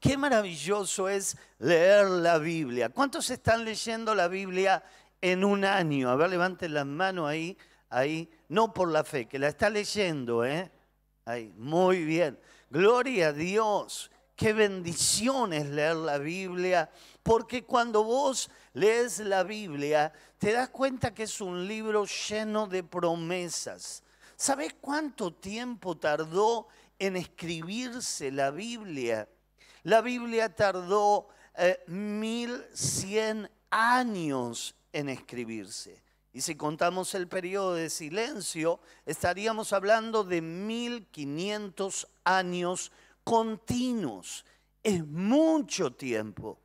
Qué maravilloso es leer la Biblia. ¿Cuántos están leyendo la Biblia en un año? A ver, levanten las manos ahí, ahí. No por la fe, que la está leyendo, ¿eh? Ahí, muy bien. Gloria a Dios. Qué bendición es leer la Biblia, porque cuando vos lees la Biblia, te das cuenta que es un libro lleno de promesas. ¿Sabes cuánto tiempo tardó en escribirse la Biblia? La Biblia tardó eh, cien años en escribirse. Y si contamos el periodo de silencio, estaríamos hablando de 1500 años continuos. Es mucho tiempo.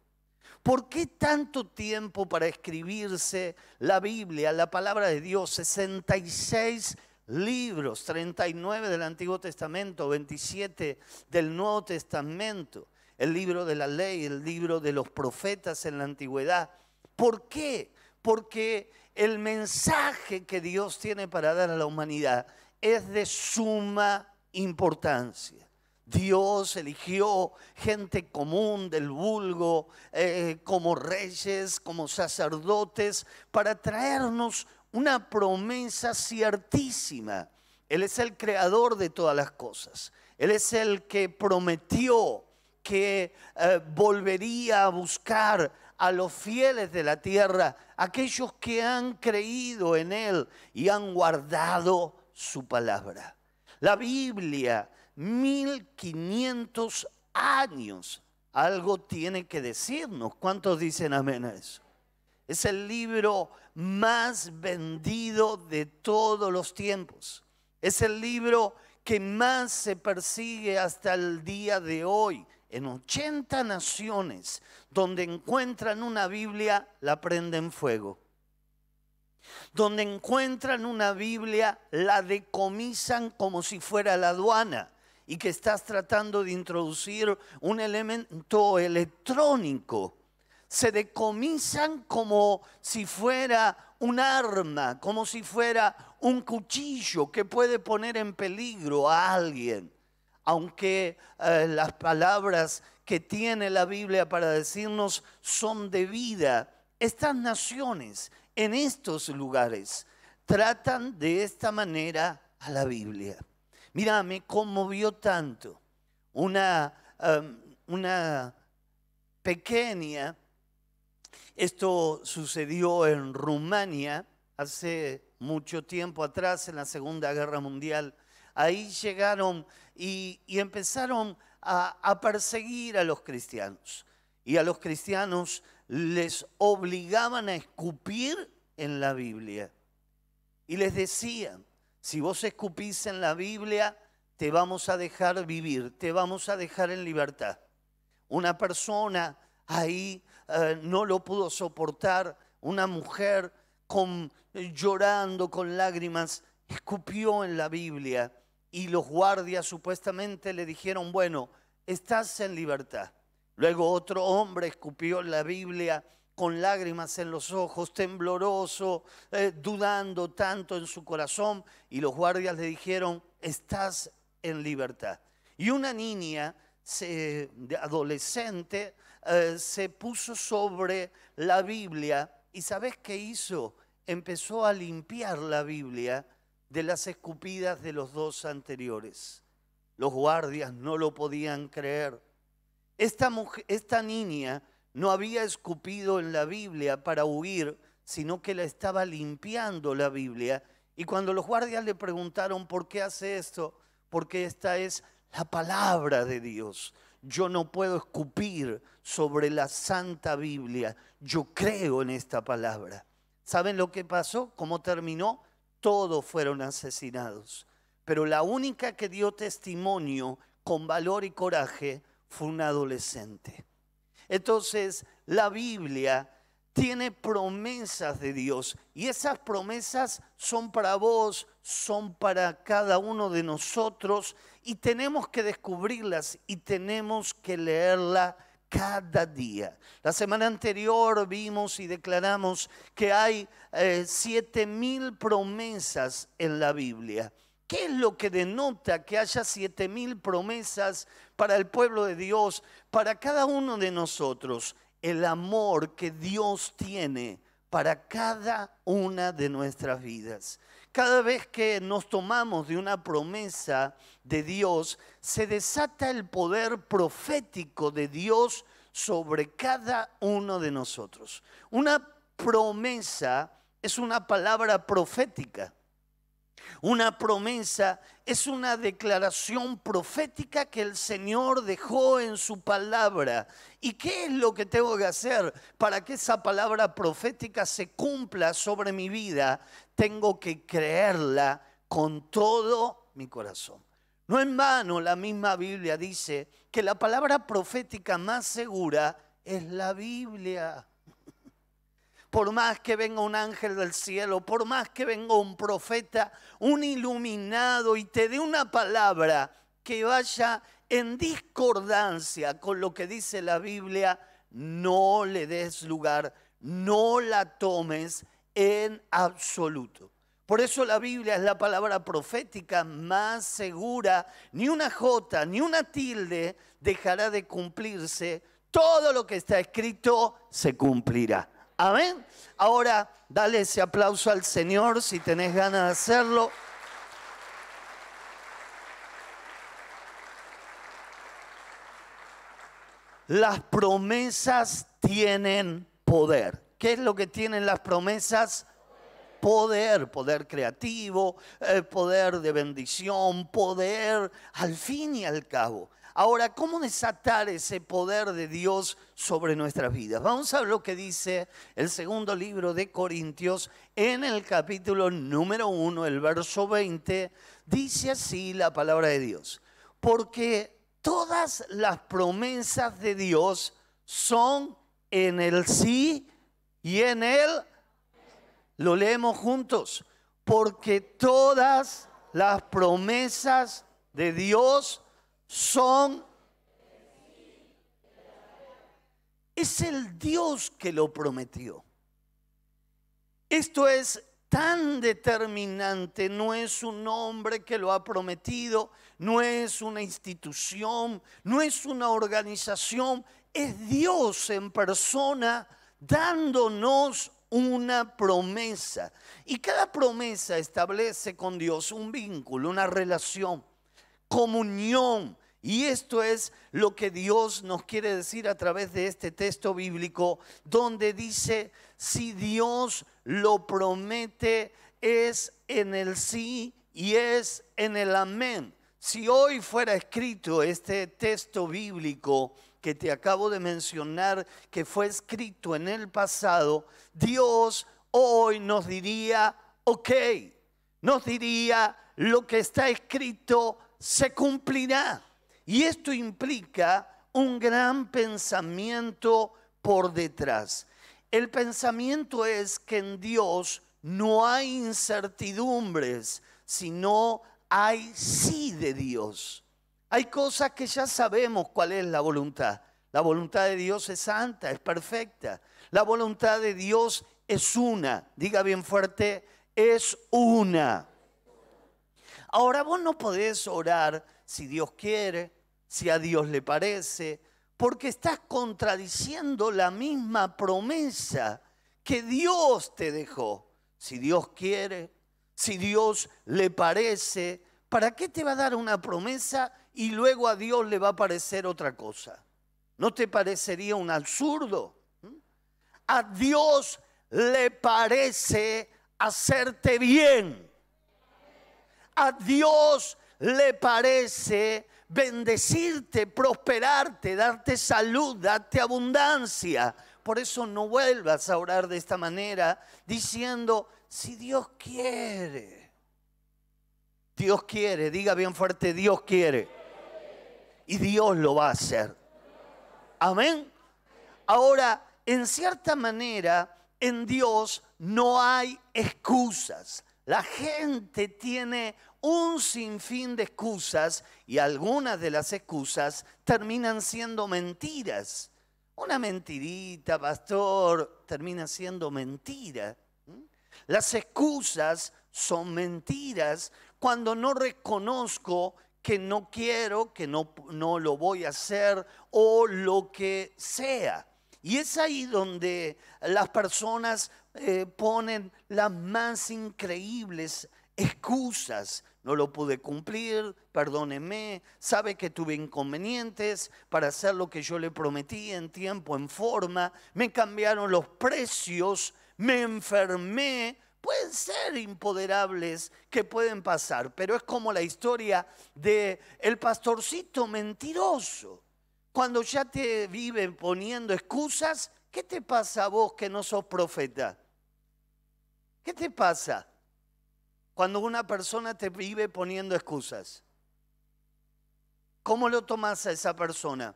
¿Por qué tanto tiempo para escribirse la Biblia, la palabra de Dios? 66 libros, 39 del Antiguo Testamento, 27 del Nuevo Testamento, el libro de la ley, el libro de los profetas en la antigüedad. ¿Por qué? Porque el mensaje que Dios tiene para dar a la humanidad es de suma importancia. Dios eligió gente común del vulgo, eh, como reyes, como sacerdotes, para traernos una promesa ciertísima. Él es el creador de todas las cosas. Él es el que prometió que eh, volvería a buscar a los fieles de la tierra, aquellos que han creído en Él y han guardado su palabra. La Biblia, 1500 años, algo tiene que decirnos. ¿Cuántos dicen amén a eso? Es el libro más vendido de todos los tiempos. Es el libro que más se persigue hasta el día de hoy. En 80 naciones donde encuentran una Biblia, la prenden fuego. Donde encuentran una Biblia, la decomisan como si fuera la aduana y que estás tratando de introducir un elemento electrónico se decomisan como si fuera un arma, como si fuera un cuchillo que puede poner en peligro a alguien. Aunque eh, las palabras que tiene la Biblia para decirnos son de vida, estas naciones en estos lugares tratan de esta manera a la Biblia. Mira, me conmovió tanto una, um, una pequeña esto sucedió en Rumania hace mucho tiempo atrás, en la Segunda Guerra Mundial. Ahí llegaron y, empezaron a, perseguir a los cristianos. Y a los cristianos les obligaban a escupir en la Biblia. Y les decían, si vos escupís en la Biblia, te vamos a dejar vivir, te vamos a dejar en libertad. Una persona ahí eh, no lo pudo soportar. Una mujer con, llorando con lágrimas escupió en la Biblia y los guardias supuestamente le dijeron, bueno, estás en libertad. Luego otro hombre escupió la Biblia con lágrimas en los ojos, tembloroso, eh, dudando tanto en su corazón, y los guardias le dijeron, estás en libertad. Y una niña adolescente eh, se puso sobre la Biblia y ¿sabes qué hizo? Empezó a limpiar la Biblia de las escupidas de los dos anteriores. Los guardias no lo podían creer. Esta, esta niña no había escupido en la Biblia para huir, sino que la estaba limpiando la Biblia. Y cuando los guardias le preguntaron por qué hace esto, porque esta es la palabra de Dios. Yo no puedo escupir sobre la Santa Biblia. Yo creo en esta palabra. ¿Saben lo que pasó? ¿Cómo terminó? Todos fueron asesinados. Pero la única que dio testimonio con valor y coraje fue un adolescente. Entonces, la Biblia tiene promesas de Dios y esas promesas son para vos, son para cada uno de nosotros y tenemos que descubrirlas y tenemos que leerla cada día. La semana anterior vimos y declaramos que hay eh, siete mil promesas en la Biblia ¿Qué es lo que denota que haya siete mil promesas para el pueblo de Dios, para cada uno de nosotros? El amor que Dios tiene para cada una de nuestras vidas. Cada vez que nos tomamos de una promesa de Dios, se desata el poder profético de Dios sobre cada uno de nosotros. Una promesa es una palabra profética. Una promesa es una declaración profética que el Señor dejó en su palabra. ¿Y qué es lo que tengo que hacer para que esa palabra profética se cumpla sobre mi vida? Tengo que creerla con todo mi corazón. No en vano la misma Biblia dice que la palabra profética más segura es la Biblia por más que venga un ángel del cielo, por más que venga un profeta, un iluminado y te dé una palabra que vaya en discordancia con lo que dice la Biblia, no le des lugar, no la tomes en absoluto. Por eso la Biblia es la palabra profética más segura. Ni una jota, ni una tilde dejará de cumplirse. Todo lo que está escrito se cumplirá. Amén. Ahora, dale ese aplauso al Señor si tenés ganas de hacerlo. Las promesas tienen poder. ¿Qué es lo que tienen las promesas? Poder, poder creativo, eh, poder de bendición, poder al fin y al cabo. Ahora, ¿cómo desatar ese poder de Dios sobre nuestras vidas? Vamos a ver lo que dice el segundo libro de Corintios en el capítulo número 1, el verso 20. Dice así la palabra de Dios. Porque todas las promesas de Dios son en el sí y en el... Lo leemos juntos. Porque todas las promesas de Dios son... Es el Dios que lo prometió. Esto es tan determinante, no es un hombre que lo ha prometido, no es una institución, no es una organización, es Dios en persona dándonos una promesa. Y cada promesa establece con Dios un vínculo, una relación, comunión, y esto es lo que Dios nos quiere decir a través de este texto bíblico, donde dice, si Dios lo promete, es en el sí y es en el amén. Si hoy fuera escrito este texto bíblico que te acabo de mencionar, que fue escrito en el pasado, Dios hoy nos diría, ok, nos diría, lo que está escrito se cumplirá. Y esto implica un gran pensamiento por detrás. El pensamiento es que en Dios no hay incertidumbres, sino hay sí de Dios. Hay cosas que ya sabemos cuál es la voluntad. La voluntad de Dios es santa, es perfecta. La voluntad de Dios es una. Diga bien fuerte, es una. Ahora vos no podés orar si Dios quiere, si a Dios le parece, porque estás contradiciendo la misma promesa que Dios te dejó. Si Dios quiere, si Dios le parece, ¿para qué te va a dar una promesa y luego a Dios le va a parecer otra cosa? ¿No te parecería un absurdo? ¿Mm? A Dios le parece hacerte bien. A Dios le parece bendecirte, prosperarte, darte salud, darte abundancia. Por eso no vuelvas a orar de esta manera diciendo, si Dios quiere. Dios quiere, diga bien fuerte, Dios quiere. Y Dios lo va a hacer. Amén. Ahora, en cierta manera, en Dios no hay excusas. La gente tiene un sinfín de excusas y algunas de las excusas terminan siendo mentiras. Una mentirita, pastor, termina siendo mentira. Las excusas son mentiras cuando no reconozco que no quiero, que no, no lo voy a hacer o lo que sea. Y es ahí donde las personas eh, ponen las más increíbles excusas. No lo pude cumplir, perdóneme, sabe que tuve inconvenientes para hacer lo que yo le prometí en tiempo, en forma, me cambiaron los precios, me enfermé, pueden ser impoderables que pueden pasar, pero es como la historia de el pastorcito mentiroso. Cuando ya te viven poniendo excusas, ¿qué te pasa a vos que no sos profeta? ¿Qué te pasa cuando una persona te vive poniendo excusas? ¿Cómo lo tomas a esa persona?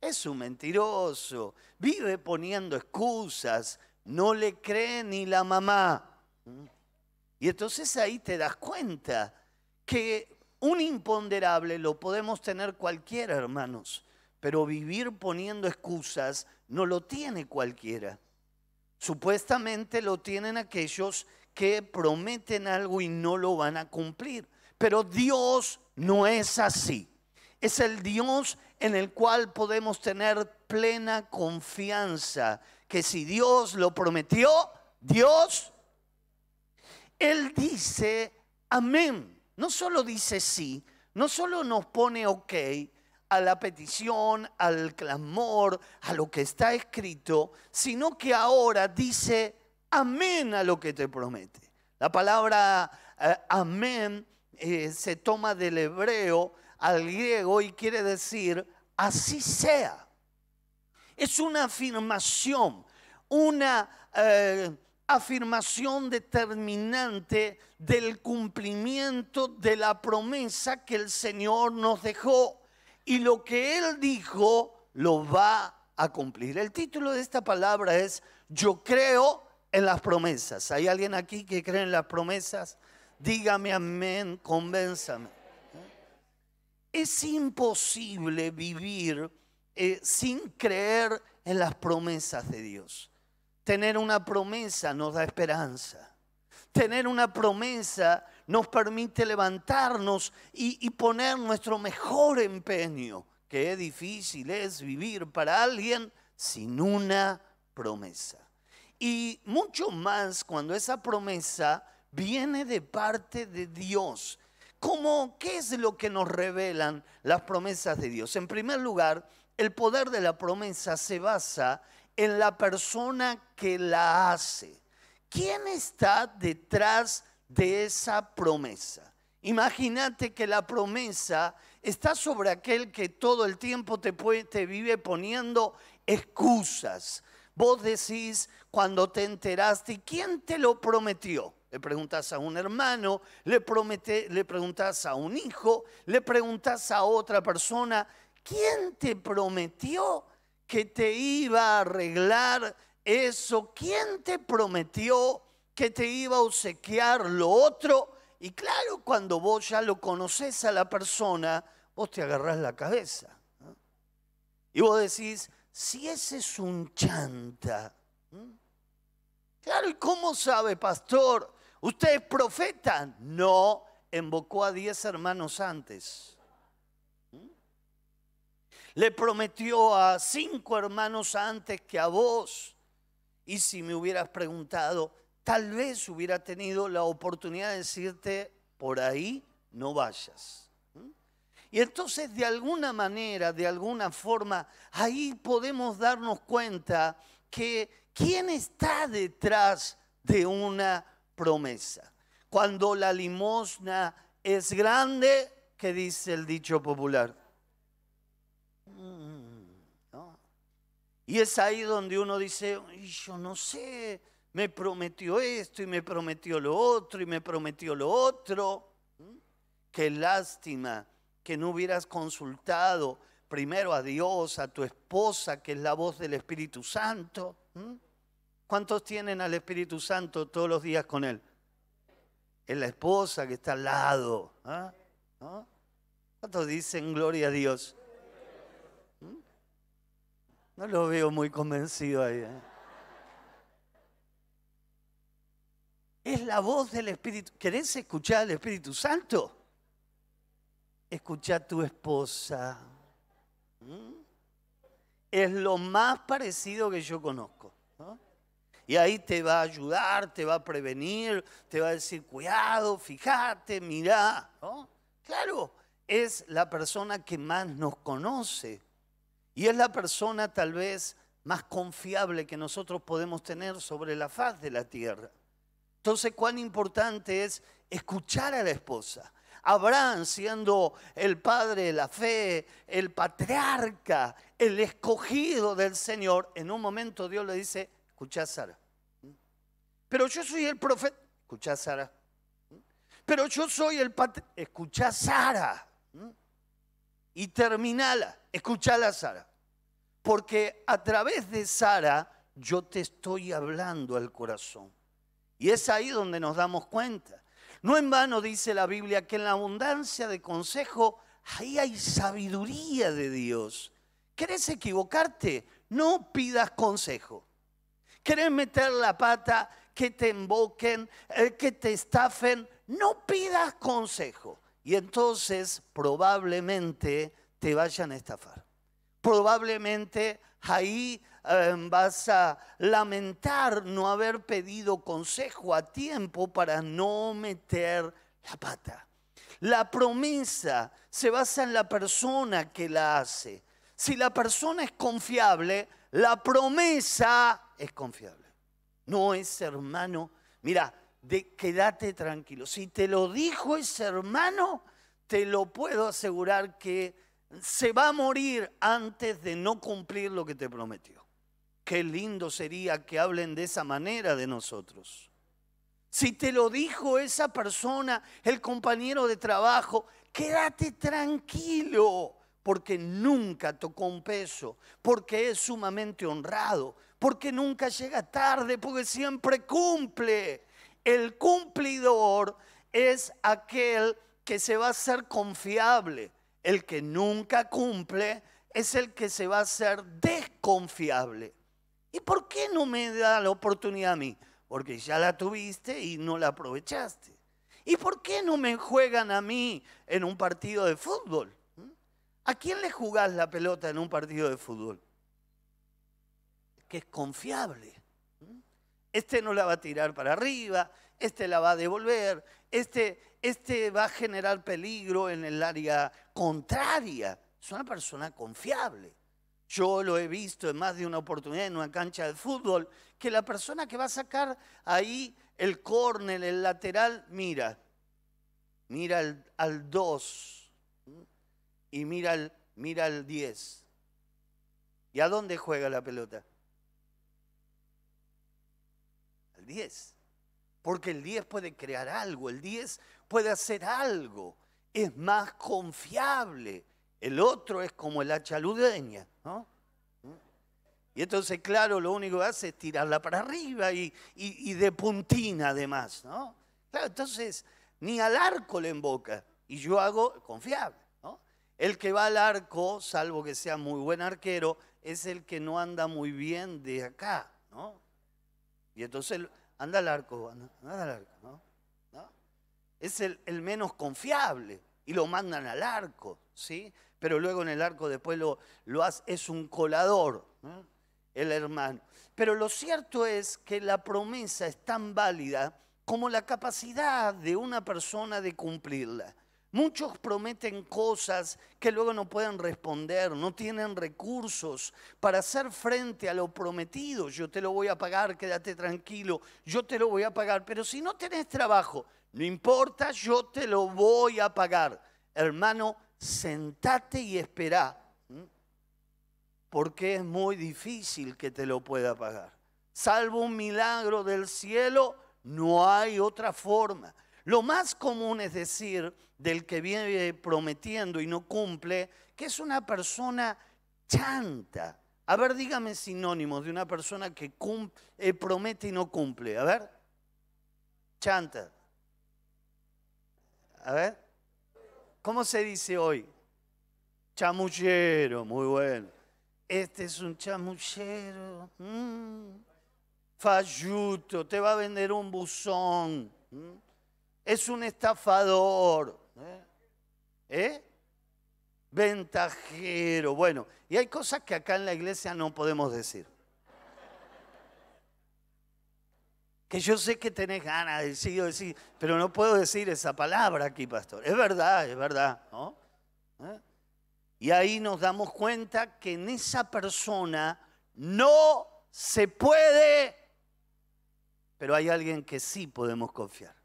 Es un mentiroso, vive poniendo excusas, no le cree ni la mamá. Y entonces ahí te das cuenta que un imponderable lo podemos tener cualquiera, hermanos, pero vivir poniendo excusas no lo tiene cualquiera. Supuestamente lo tienen aquellos que prometen algo y no lo van a cumplir. Pero Dios no es así. Es el Dios en el cual podemos tener plena confianza que si Dios lo prometió, Dios, Él dice amén. No solo dice sí, no solo nos pone ok a la petición, al clamor, a lo que está escrito, sino que ahora dice amén a lo que te promete. La palabra eh, amén eh, se toma del hebreo al griego y quiere decir así sea es una afirmación, una eh, afirmación determinante del cumplimiento de la promesa que el Señor nos dejó. Y lo que Él dijo lo va a cumplir. El título de esta palabra es Yo creo en las promesas. ¿Hay alguien aquí que cree en las promesas? Dígame amén, convénzame. Es imposible vivir eh, sin creer en las promesas de Dios. Tener una promesa nos da esperanza. Tener una promesa nos permite levantarnos y, y poner nuestro mejor empeño. Qué difícil es vivir para alguien sin una promesa. Y mucho más cuando esa promesa viene de parte de Dios. ¿Cómo, ¿Qué es lo que nos revelan las promesas de Dios? En primer lugar, el poder de la promesa se basa en la persona que la hace. ¿Quién está detrás de esa promesa? Imagínate que la promesa está sobre aquel que todo el tiempo te, te vive poniendo excusas. Vos decís cuando te enteraste, ¿quién te lo prometió? Le preguntas a un hermano, le, promete, le preguntas a un hijo, le preguntas a otra persona ¿quién te prometió que te iba a arreglar eso? ¿Quién te prometió que te iba a obsequiar lo otro? Y claro, cuando vos ya lo conoces a la persona, vos te agarrás la cabeza. Y vos decís, si ese es un chanta. Claro, ¿y cómo sabe, pastor? ¿Usted es profeta? No, invocó a diez hermanos antes le prometió a cinco hermanos antes que a vos. Y si me hubieras preguntado, tal vez hubiera tenido la oportunidad de decirte, por ahí no vayas. ¿Mm? Y entonces de alguna manera, de alguna forma, ahí podemos darnos cuenta que quién está detrás de una promesa. Cuando la limosna es grande, ¿qué dice el dicho popular? Y es ahí donde uno dice, yo no sé, me prometió esto y me prometió lo otro y me prometió lo otro. ¿Mm? Qué lástima que no hubieras consultado primero a Dios, a tu esposa, que es la voz del Espíritu Santo. ¿Cuántos tienen al Espíritu Santo todos los días con él? Es la esposa que está al lado. ¿ah? ¿Cuántos dicen gloria a Dios? No lo veo muy convencido ahí. ¿eh? Es la voz del Espíritu. ¿Querés escuchar al Espíritu Santo? Escucha a tu esposa. ¿Mm? Es lo más parecido que yo conozco. Y ahí te va a ayudar, te va a prevenir, te va a decir, cuidado, fíjate, mirá. Claro, es la persona que más nos conoce. Y es la persona tal vez más confiable que nosotros podemos tener sobre la faz de la tierra. Entonces, cuán importante es escuchar a la esposa. Abraham siendo el padre de la fe, el patriarca, el escogido del Señor, en un momento Dios le dice, escucha Sara. Pero yo soy el profeta, escucha Sara. Pero yo soy el patriarca, escucha Sara. Y terminala, escuchala Sara. Porque a través de Sara yo te estoy hablando al corazón. Y es ahí donde nos damos cuenta. No en vano dice la Biblia que en la abundancia de consejo, ahí hay sabiduría de Dios. ¿Querés equivocarte? No pidas consejo. ¿Querés meter la pata, que te emboquen, eh, que te estafen? No pidas consejo. Y entonces probablemente te vayan a estafar. Probablemente ahí Em, vas a lamentar no haber pedido consejo a tiempo para no meter la pata. La promesa se basa en la persona que la hace. Si la persona es confiable, la promesa es confiable. No es hermano. Mira, quédate tranquilo. Si te lo dijo ese hermano, te lo puedo asegurar que se va a morir antes de no cumplir lo que te prometió. Qué lindo sería que hablen de esa manera de nosotros. Si te lo dijo esa persona, el compañero de trabajo, quédate tranquilo, porque nunca tocó un peso, porque es sumamente honrado, porque nunca llega tarde, porque siempre cumple. El cumplidor es aquel que se va a ser confiable. El que nunca cumple es el que se va a ser desconfiable. ¿Y por qué no me da la oportunidad a mí? Porque ya la tuviste y no la aprovechaste. ¿Y por qué no me juegan a mí en un partido de fútbol? ¿Mm? ¿A quién le jugás la pelota en un partido de fútbol? Que es confiable. ¿Mm? Este no la va a tirar para arriba, este la va a devolver, este, este va a generar peligro en el área contraria. Es una persona confiable. Yo lo he visto en más de una oportunidad en una cancha de fútbol, que la persona que va a sacar ahí el córner, el lateral, mira, mira al 2 y mira al, mira al 10. ¿Y a dónde juega la pelota? Al 10. Porque el 10 puede crear algo, el 10 puede hacer algo, es más confiable. El otro es como el hacha ludeña, ¿no? Y entonces, claro, lo único que hace es tirarla para arriba y, de puntina además, ¿no? Claro, entonces, ni al arco le emboca. Y yo hago confiable, ¿no? El que va al arco, salvo que sea muy buen arquero, es el que no anda muy bien de acá, ¿no? Y entonces, anda al arco, anda, al arco, ¿no? Es el, el menos confiable y lo mandan al arco, ¿sí? pero luego en el arco después lo, lo hace, es un colador, el hermano. Pero lo cierto es que la promesa es tan válida como la capacidad de una persona de cumplirla. Muchos prometen cosas que luego no pueden responder, no tienen recursos para hacer frente a lo prometido. Yo te lo voy a pagar, quédate tranquilo, yo te lo voy a pagar. Pero si no tenés trabajo, no importa, yo te lo voy a pagar. Hermano, sentate y espera, porque es muy difícil que te lo pueda pagar. Salvo un milagro del cielo, no hay otra forma. Lo más común es decir del que viene prometiendo y no cumple, que es una persona chanta. A ver, dígame sinónimos de una persona que eh, promete y no cumple. A ver. Chanta. A ver. ¿Cómo se dice hoy? Chamuchero, muy bueno. Este es un chamuchero. Mm. Falluto, te va a vender un buzón. Es un estafador. ¿Eh? ¿Eh? Ventajero. Bueno, y hay cosas que acá en la iglesia no podemos decir. Que yo sé que tenés ganas de decir, decir, pero no puedo decir esa palabra aquí, pastor. Es verdad, es verdad. ¿Eh? Y ahí nos damos cuenta que en esa persona no se puede, pero hay alguien que sí podemos confiar.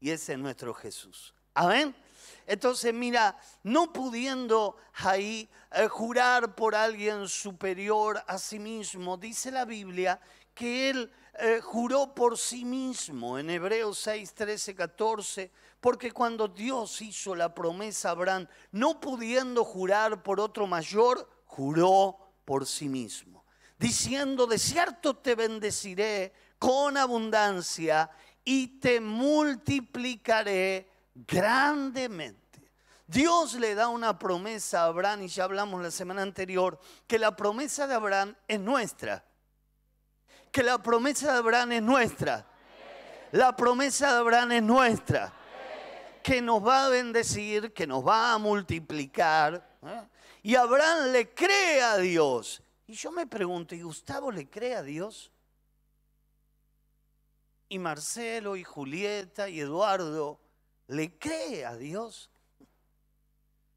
Y ese es nuestro Jesús. Amén. Entonces, mira, no pudiendo ahí eh, jurar por alguien superior a sí mismo, dice la Biblia que él eh, juró por sí mismo en Hebreos 6, 13, 14 porque cuando Dios hizo la promesa a Abraham, no pudiendo jurar por otro mayor, juró por sí mismo, diciendo, de cierto te bendeciré con abundancia y te multiplicaré grandemente. Dios le da una promesa a Abraham, y ya hablamos la semana anterior, que la promesa de Abraham es nuestra. Que la promesa de Abraham es nuestra. La promesa de Abraham es nuestra que nos va a bendecir, que nos va a multiplicar. ¿eh? Y Abraham le cree a Dios. Y yo me pregunto, ¿y Gustavo le cree a Dios? Y Marcelo y Julieta y Eduardo le cree a Dios.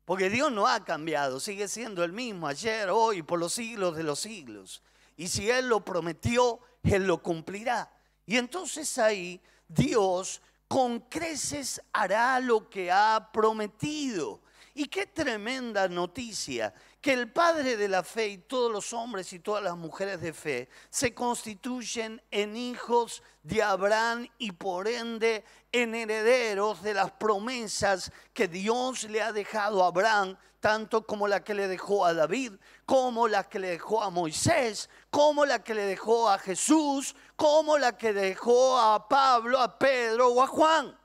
Porque Dios no ha cambiado, sigue siendo el mismo ayer, hoy, por los siglos de los siglos. Y si Él lo prometió, Él lo cumplirá. Y entonces ahí Dios con creces hará lo que ha prometido. Y qué tremenda noticia que el Padre de la fe y todos los hombres y todas las mujeres de fe se constituyen en hijos de Abraham y por ende en herederos de las promesas que Dios le ha dejado a Abraham, tanto como la que le dejó a David, como la que le dejó a Moisés, como la que le dejó a Jesús, como la que dejó a Pablo, a Pedro o a Juan.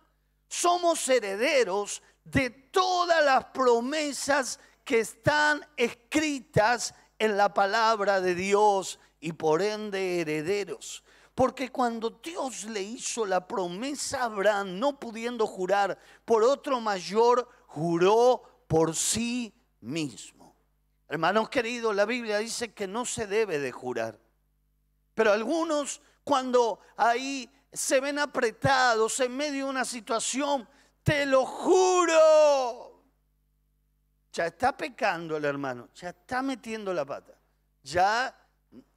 Somos herederos de todas las promesas que están escritas en la palabra de Dios y por ende herederos. Porque cuando Dios le hizo la promesa a Abraham, no pudiendo jurar por otro mayor, juró por sí mismo. Hermanos queridos, la Biblia dice que no se debe de jurar. Pero algunos cuando ahí se ven apretados en medio de una situación, te lo juro. Ya está pecando el hermano, ya está metiendo la pata. Ya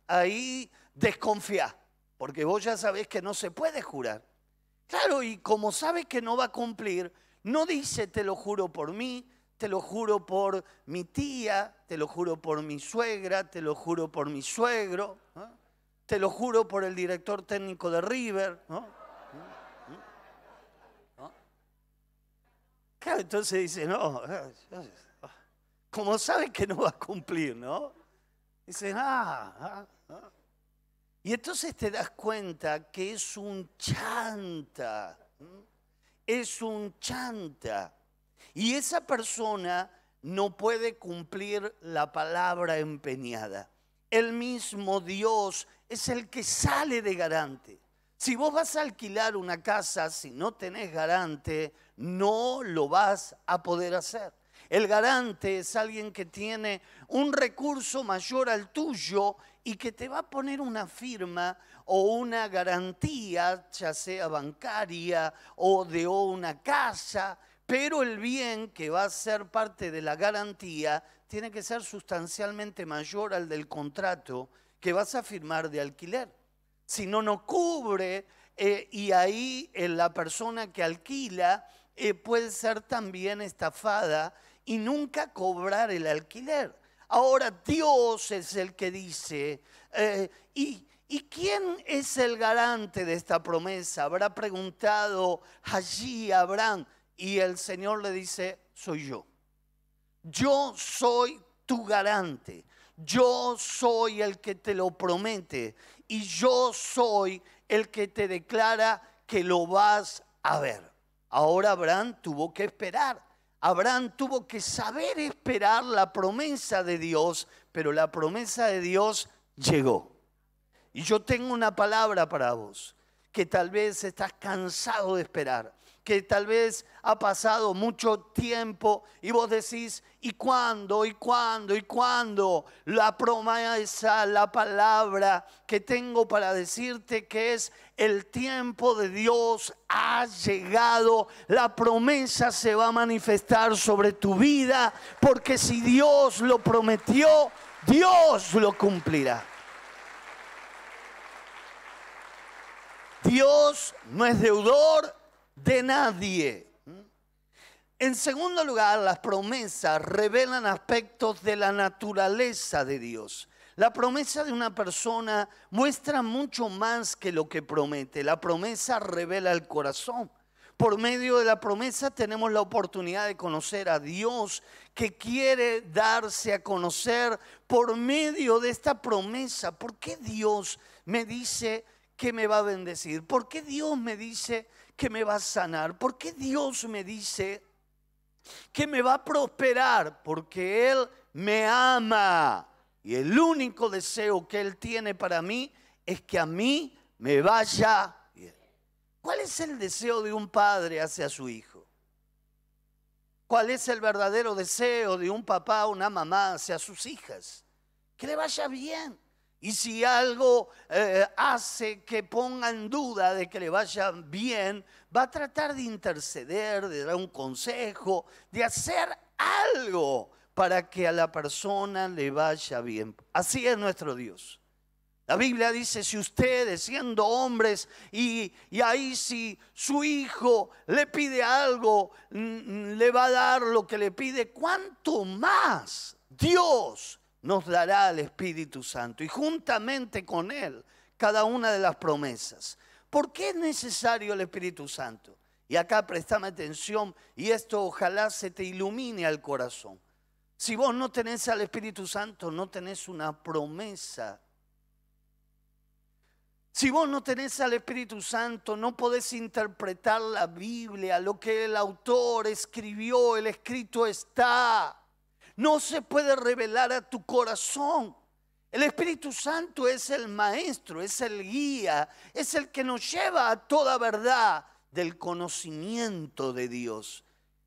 ahí desconfía, porque vos ya sabés que no se puede jurar. Claro, y como sabes que no va a cumplir, no dice te lo juro por mí, te lo juro por mi tía, te lo juro por mi suegra, te lo juro por mi suegro, te lo juro por el director técnico de River. ¿no? Entonces dice, no, como sabe que no va a cumplir, ¿no? Dice, ah, ah, ah. Y entonces te das cuenta que es un chanta, es un chanta. Y esa persona no puede cumplir la palabra empeñada. El mismo Dios es el que sale de garante. Si vos vas a alquilar una casa, si no tenés garante, no lo vas a poder hacer. El garante es alguien que tiene un recurso mayor al tuyo y que te va a poner una firma o una garantía, ya sea bancaria o de una casa, pero el bien que va a ser parte de la garantía tiene que ser sustancialmente mayor al del contrato que vas a firmar de alquiler. Si no, no cubre eh, y ahí eh, la persona que alquila eh, puede ser también estafada y nunca cobrar el alquiler. Ahora Dios es el que dice, ¿y, ¿y quién es el garante de esta promesa? Habrá preguntado allí Abraham y el Señor le dice, soy yo. Yo soy tu garante. Yo soy el que te lo promete. Y yo soy el que te declara que lo vas a ver. Ahora Abraham tuvo que esperar. Abraham tuvo que saber esperar la promesa de Dios, pero la promesa de Dios llegó. Y yo tengo una palabra para vos que tal vez estás cansado de esperar que tal vez ha pasado mucho tiempo y vos decís, ¿y cuándo? ¿Y cuándo? ¿Y cuándo? La promesa, la palabra que tengo para decirte que es el tiempo de Dios ha llegado. La promesa se va a manifestar sobre tu vida porque si Dios lo prometió, Dios lo cumplirá. Dios no es deudor de nadie. En segundo lugar, las promesas revelan aspectos de la naturaleza de Dios. La promesa de una persona muestra mucho más que lo que promete. La promesa revela el corazón. Por medio de la promesa tenemos la oportunidad de conocer a Dios que quiere darse a conocer por medio de esta promesa. ¿Por qué Dios me dice que me va a bendecir? ¿Por qué Dios me dice que me va a sanar? ¿Por qué Dios me dice que me va a prosperar? Porque Él me ama. Y el único deseo que Él tiene para mí es que a mí me vaya bien. ¿Cuál es el deseo de un padre hacia su hijo? ¿Cuál es el verdadero deseo de un papá o una mamá hacia sus hijas? Que le vaya bien. Y si algo eh, hace que ponga en duda de que le vaya bien, va a tratar de interceder, de dar un consejo, de hacer algo para que a la persona le vaya bien. Así es nuestro Dios. La Biblia dice, si ustedes siendo hombres y, y, ahí si su hijo le pide algo, le va a dar lo que le pide, ¿cuánto más Dios nos dará el Espíritu Santo y juntamente con Él cada una de las promesas. ¿Por qué es necesario el Espíritu Santo? Y acá prestame atención y esto ojalá se te ilumine al corazón. Si vos no tenés al Espíritu Santo, no tenés una promesa. Si vos no tenés al Espíritu Santo, no podés interpretar la Biblia, lo que el autor escribió, el escrito está no se puede revelar a tu corazón. El Espíritu Santo es el maestro, es el guía, es el que nos lleva a toda verdad del conocimiento de Dios.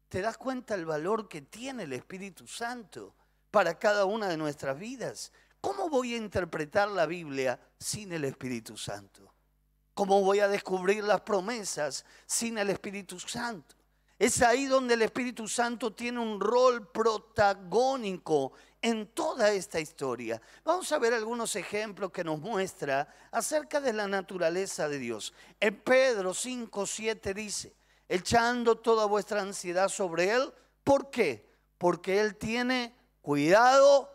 ¿Te das cuenta el valor que tiene el Espíritu Santo para cada una de nuestras vidas? ¿Cómo voy a interpretar la Biblia sin el Espíritu Santo? ¿Cómo voy a descubrir las promesas sin el Espíritu Santo? Es ahí donde el Espíritu Santo tiene un rol protagónico en toda esta historia. Vamos a ver algunos ejemplos que nos muestra acerca de la naturaleza de Dios. En Pedro 5, 7 dice, echando toda vuestra ansiedad sobre Él. ¿Por qué? Porque Él tiene cuidado.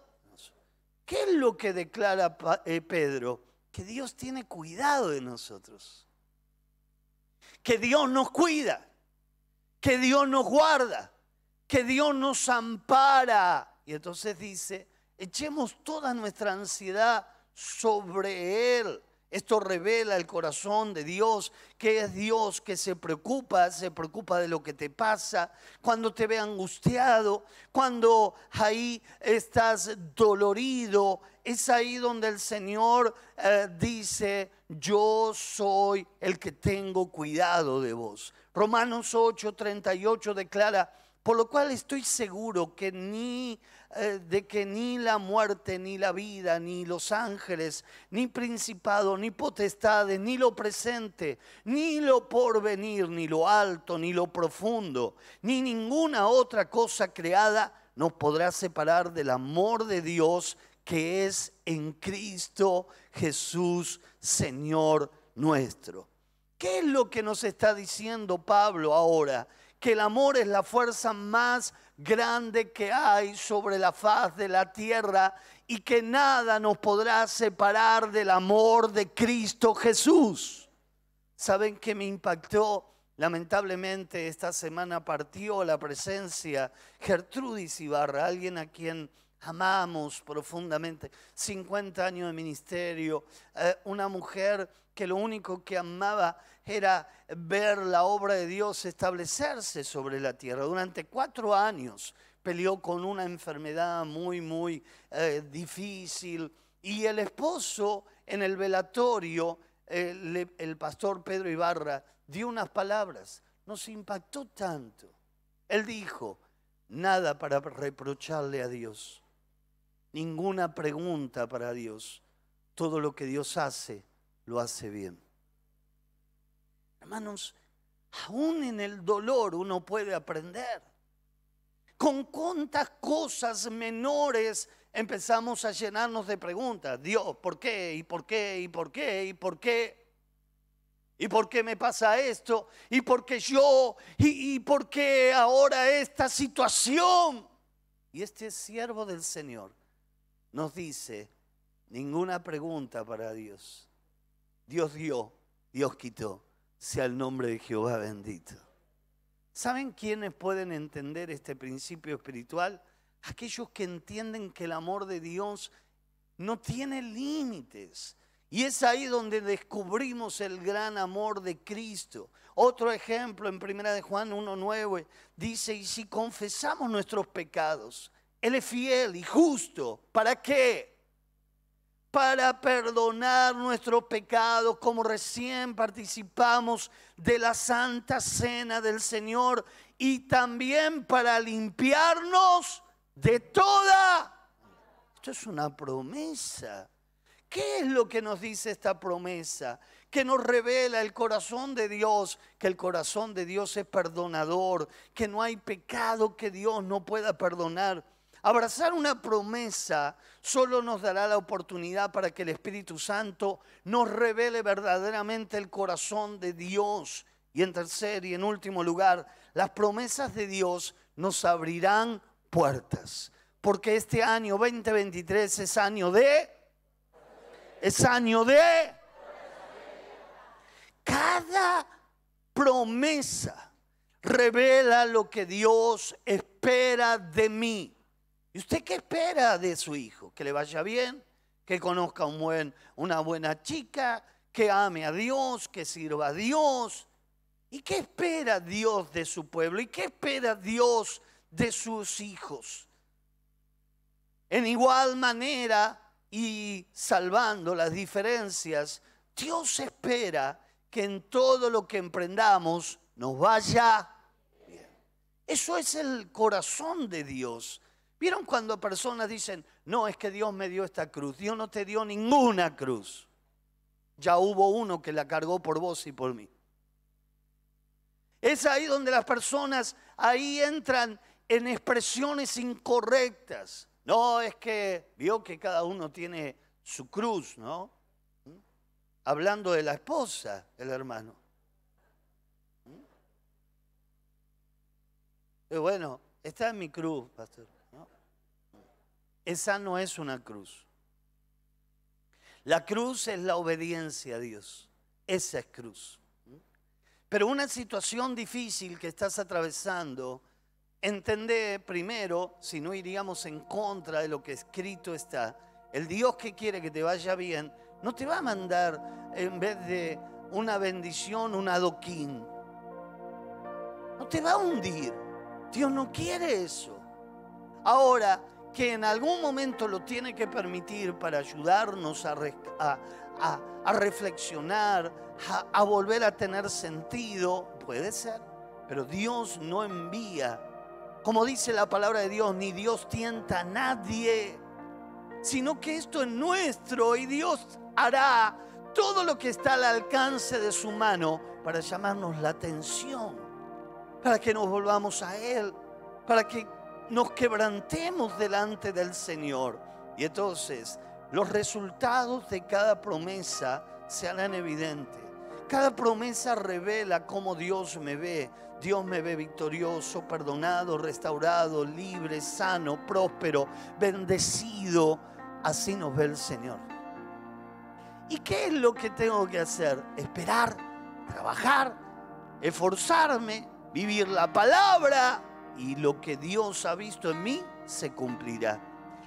¿Qué es lo que declara eh, Pedro? Que Dios tiene cuidado de nosotros. Que Dios nos cuida que Dios nos guarda, que Dios nos ampara. Y entonces dice, echemos toda nuestra ansiedad sobre Él. Esto revela el corazón de Dios, que es Dios que se preocupa, se preocupa de lo que te pasa, cuando te ve angustiado, cuando ahí estás dolorido, es ahí donde el Señor eh, dice, yo soy el que tengo cuidado de vos. Romanos 8, 38 declara, por lo cual estoy seguro que ni eh, de que ni la muerte, ni la vida, ni los ángeles, ni principado, ni potestades, ni lo presente, ni lo porvenir, ni lo alto, ni lo profundo, ni ninguna otra cosa creada nos podrá separar del amor de Dios que es en Cristo Jesús, Señor nuestro. ¿Qué es lo que nos está diciendo Pablo ahora? Que el amor es la fuerza más grande que hay sobre la faz de la tierra y que nada nos podrá separar del amor de Cristo Jesús. ¿Saben qué me impactó? Lamentablemente esta semana partió la presencia Gertrudis Ibarra, alguien a quien amamos profundamente, 50 años de ministerio, eh, una mujer que lo único que amaba era ver la obra de Dios establecerse sobre la tierra. Durante cuatro años peleó con una enfermedad muy, muy eh, difícil y el esposo en el velatorio el, el pastor Pedro Ibarra dio unas palabras, nos impactó tanto. Él dijo, nada para reprocharle a Dios, ninguna pregunta para Dios. Todo lo que Dios hace, lo hace bien. Hermanos, aún en el dolor uno puede aprender. Con cuántas cosas menores empezamos a llenarnos de preguntas. Dios, ¿por qué? ¿Y por qué? ¿Y por qué? ¿Y por qué? ¿Y por qué me pasa esto? ¿Y por qué yo? ¿Y, por qué ahora esta situación? Y este siervo del Señor nos dice, ninguna pregunta para Dios. Dios dio, Dios quitó. Sea el nombre de Jehová bendito. ¿Saben quiénes pueden entender este principio espiritual? Aquellos que entienden que el amor de Dios no tiene límites y es ahí donde descubrimos el gran amor de Cristo. Otro ejemplo en 1 de Juan 1.9 dice, y si confesamos nuestros pecados, Él es fiel y justo. ¿Para qué? Para perdonar nuestros pecados, como recién participamos de la santa cena del Señor, y también para limpiarnos de toda. Esto es una promesa ¿Qué es lo que nos dice esta promesa? Que nos revela el corazón de Dios, que el corazón de Dios es perdonador, que no hay pecado que Dios no pueda perdonar. Abrazar una promesa solo nos dará la oportunidad para que el Espíritu Santo nos revele verdaderamente el corazón de Dios. Y en tercer y en último lugar, las promesas de Dios nos abrirán puertas. Porque este año 2023 es año de es año de... Cada promesa revela lo que Dios espera de mí. ¿Y usted qué espera de su hijo? Que le vaya bien, que conozca un una buena chica, que ame a Dios, que sirva a Dios. ¿Y qué espera Dios de su pueblo? ¿Y qué espera Dios de sus hijos? En igual manera, y salvando las diferencias, Dios espera que en todo lo que emprendamos nos vaya bien. Eso es el corazón de Dios. ¿Vieron cuando personas dicen, no, es que Dios me dio esta cruz? Dios no te dio ninguna cruz. Ya hubo uno que la cargó por vos y por mí. Es ahí donde las personas ahí entran en expresiones incorrectas. No, es que vio que cada uno tiene su cruz, ¿no? Hablando de la esposa, el hermano. Bueno, esta es mi cruz, pastor. Esa no es una cruz. La cruz es la obediencia a Dios. Esa es cruz. Pero una situación difícil que estás atravesando entender primero, si no iríamos en contra de lo que escrito está, el Dios que quiere que te vaya bien, no te va a mandar en vez de una bendición, un adoquín. No te va a hundir. Dios no quiere eso. Ahora, que en algún momento lo tiene que permitir para ayudarnos a, reflexionar, a volver a tener sentido, puede ser. Pero Dios no envía como dice la palabra de Dios, ni Dios tienta a nadie, sino que esto es nuestro y Dios hará todo lo que está al alcance de su mano para llamarnos la atención, para que nos volvamos a Él, para que nos quebrantemos delante del Señor. Y entonces los resultados de cada promesa se harán evidentes. Cada promesa revela cómo Dios me ve. Dios me ve victorioso, perdonado, restaurado, libre, sano, próspero, bendecido. Así nos ve el Señor. ¿Y qué es lo que tengo que hacer? Esperar, trabajar, esforzarme, vivir la palabra y lo que Dios ha visto en mí se cumplirá.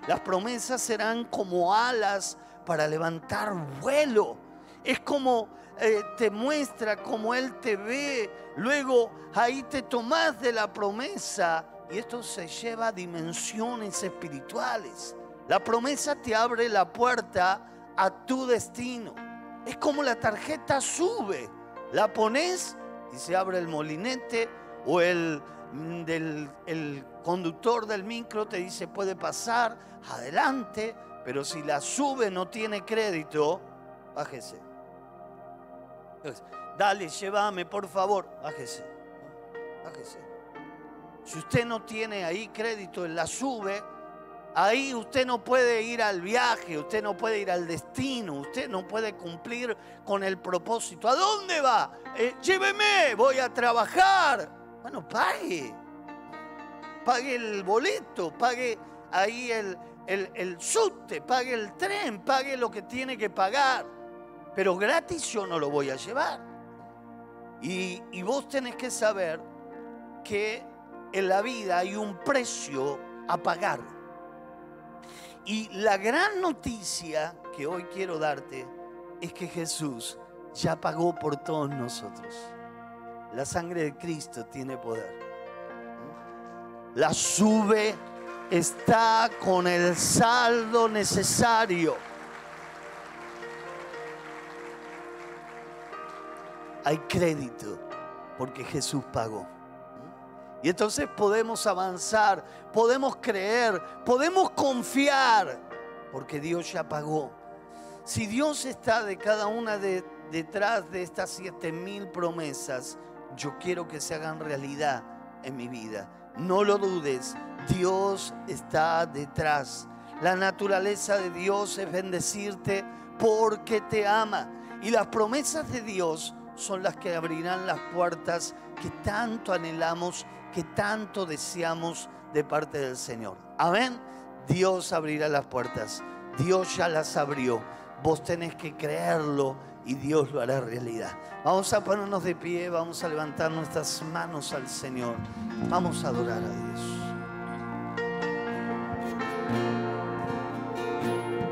Las promesas serán como alas para levantar vuelo. Es como eh, te muestra cómo Él te ve. Luego ahí te tomas de la promesa y esto se lleva a dimensiones espirituales. La promesa te abre la puerta a tu destino. Es como la tarjeta sube. La pones y se abre el molinete o el, mm, del, el conductor del micro te dice puede pasar adelante, pero si la sube no tiene crédito, bájese. Dale, llévame, por favor, bájese. Bájese. Si usted no tiene ahí crédito en la sube, Ahí usted no puede ir al viaje, usted no puede ir al destino, usted no puede cumplir con el propósito. ¿A dónde va? Eh, lléveme, voy a trabajar. Bueno, pague. Pague el boleto, pague ahí el, el, subte, pague el tren, pague lo que tiene que pagar. Pero gratis yo no lo voy a llevar. Y, y vos tenés que saber que en la vida hay un precio a pagar. Y la gran noticia que hoy quiero darte es que Jesús ya pagó por todos nosotros. La sangre de Cristo tiene poder. La sube está con el saldo necesario. Hay crédito porque Jesús pagó. Y entonces podemos avanzar, podemos creer, podemos confiar, porque Dios ya pagó. Si Dios está de cada una de, detrás de estas siete mil promesas, yo quiero que se hagan realidad en mi vida. No lo dudes, Dios está detrás. La naturaleza de Dios es bendecirte porque te ama. Y las promesas de Dios son las que abrirán las puertas que tanto anhelamos que tanto deseamos de parte del Señor. Amén. Dios abrirá las puertas. Dios ya las abrió. Vos tenés que creerlo y Dios lo hará realidad. Vamos a ponernos de pie, vamos a levantar nuestras manos al Señor, vamos a adorar a Dios.